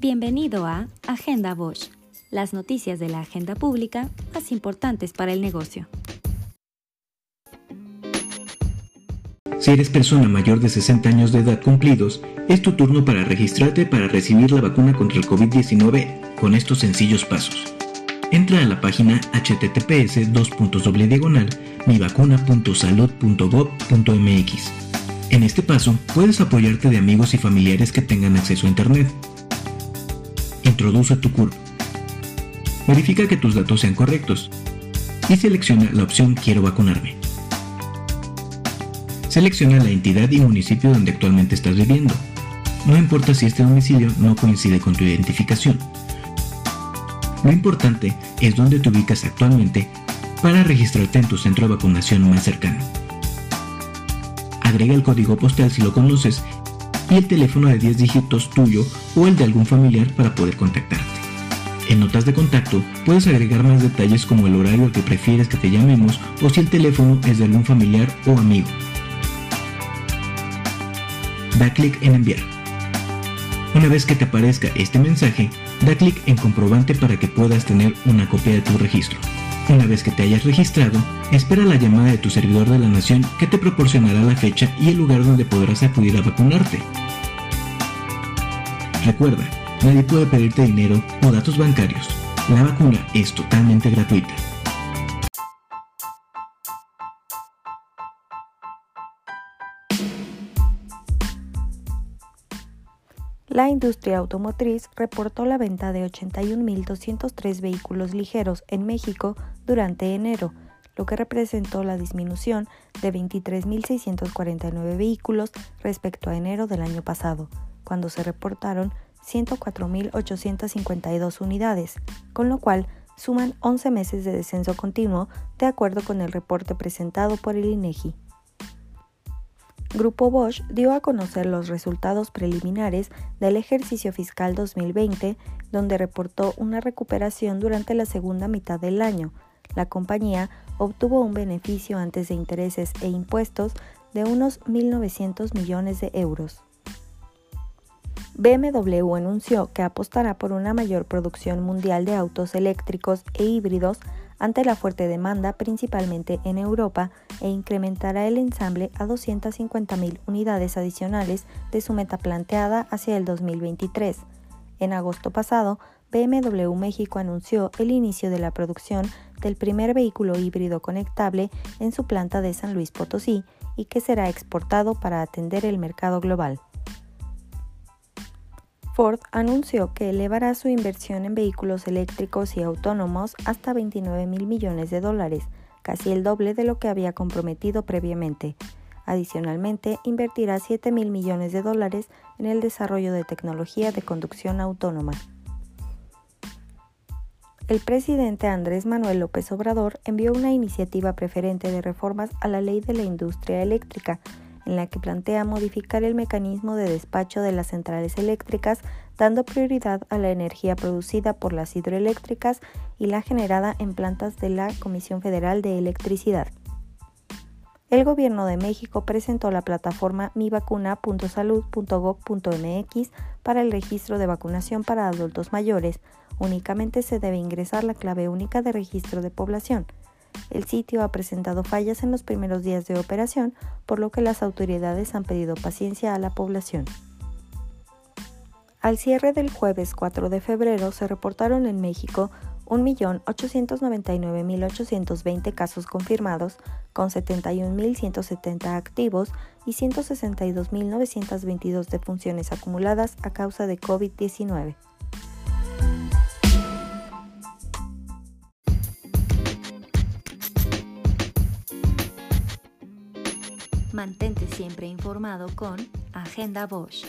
Bienvenido a Agenda Bosch, las noticias de la agenda pública más importantes para el negocio. Si eres persona mayor de 60 años de edad cumplidos, es tu turno para registrarte para recibir la vacuna contra el COVID-19 con estos sencillos pasos. Entra a la página https mivacuna.salud.gov.mx. En este paso, puedes apoyarte de amigos y familiares que tengan acceso a Internet Introduce tu CURP. Verifica que tus datos sean correctos y selecciona la opción Quiero vacunarme. Selecciona la entidad y municipio donde actualmente estás viviendo. No importa si este domicilio no coincide con tu identificación. Lo importante es dónde te ubicas actualmente para registrarte en tu centro de vacunación más cercano. Agrega el código postal si lo conoces y el teléfono de 10 dígitos tuyo o el de algún familiar para poder contactarte. En notas de contacto puedes agregar más detalles como el horario al que prefieres que te llamemos o si el teléfono es de algún familiar o amigo. Da clic en enviar. Una vez que te aparezca este mensaje, da clic en comprobante para que puedas tener una copia de tu registro. Una vez que te hayas registrado, espera la llamada de tu servidor de la nación que te proporcionará la fecha y el lugar donde podrás acudir a vacunarte. Recuerda, nadie puede pedirte dinero o datos bancarios. La vacuna es totalmente gratuita. La industria automotriz reportó la venta de 81.203 vehículos ligeros en México durante enero, lo que representó la disminución de 23.649 vehículos respecto a enero del año pasado, cuando se reportaron 104.852 unidades, con lo cual suman 11 meses de descenso continuo, de acuerdo con el reporte presentado por el INEGI. Grupo Bosch dio a conocer los resultados preliminares del ejercicio fiscal 2020, donde reportó una recuperación durante la segunda mitad del año. La compañía obtuvo un beneficio antes de intereses e impuestos de unos 1.900 millones de euros. BMW anunció que apostará por una mayor producción mundial de autos eléctricos e híbridos ante la fuerte demanda principalmente en Europa e incrementará el ensamble a 250.000 unidades adicionales de su meta planteada hacia el 2023. En agosto pasado, BMW México anunció el inicio de la producción del primer vehículo híbrido conectable en su planta de San Luis Potosí y que será exportado para atender el mercado global. Ford anunció que elevará su inversión en vehículos eléctricos y autónomos hasta 29 mil millones de dólares, casi el doble de lo que había comprometido previamente. Adicionalmente, invertirá 7 mil millones de dólares en el desarrollo de tecnología de conducción autónoma. El presidente Andrés Manuel López Obrador envió una iniciativa preferente de reformas a la ley de la industria eléctrica, en la que plantea modificar el mecanismo de despacho de las centrales eléctricas, dando prioridad a la energía producida por las hidroeléctricas y la generada en plantas de la Comisión Federal de Electricidad. El Gobierno de México presentó la plataforma mivacuna.salud.gov.mx para el registro de vacunación para adultos mayores. Únicamente se debe ingresar la clave única de registro de población. El sitio ha presentado fallas en los primeros días de operación, por lo que las autoridades han pedido paciencia a la población. Al cierre del jueves 4 de febrero se reportaron en México 1.899.820 casos confirmados, con 71.170 activos y 162.922 defunciones acumuladas a causa de COVID-19. Mantente siempre informado con Agenda Bosch.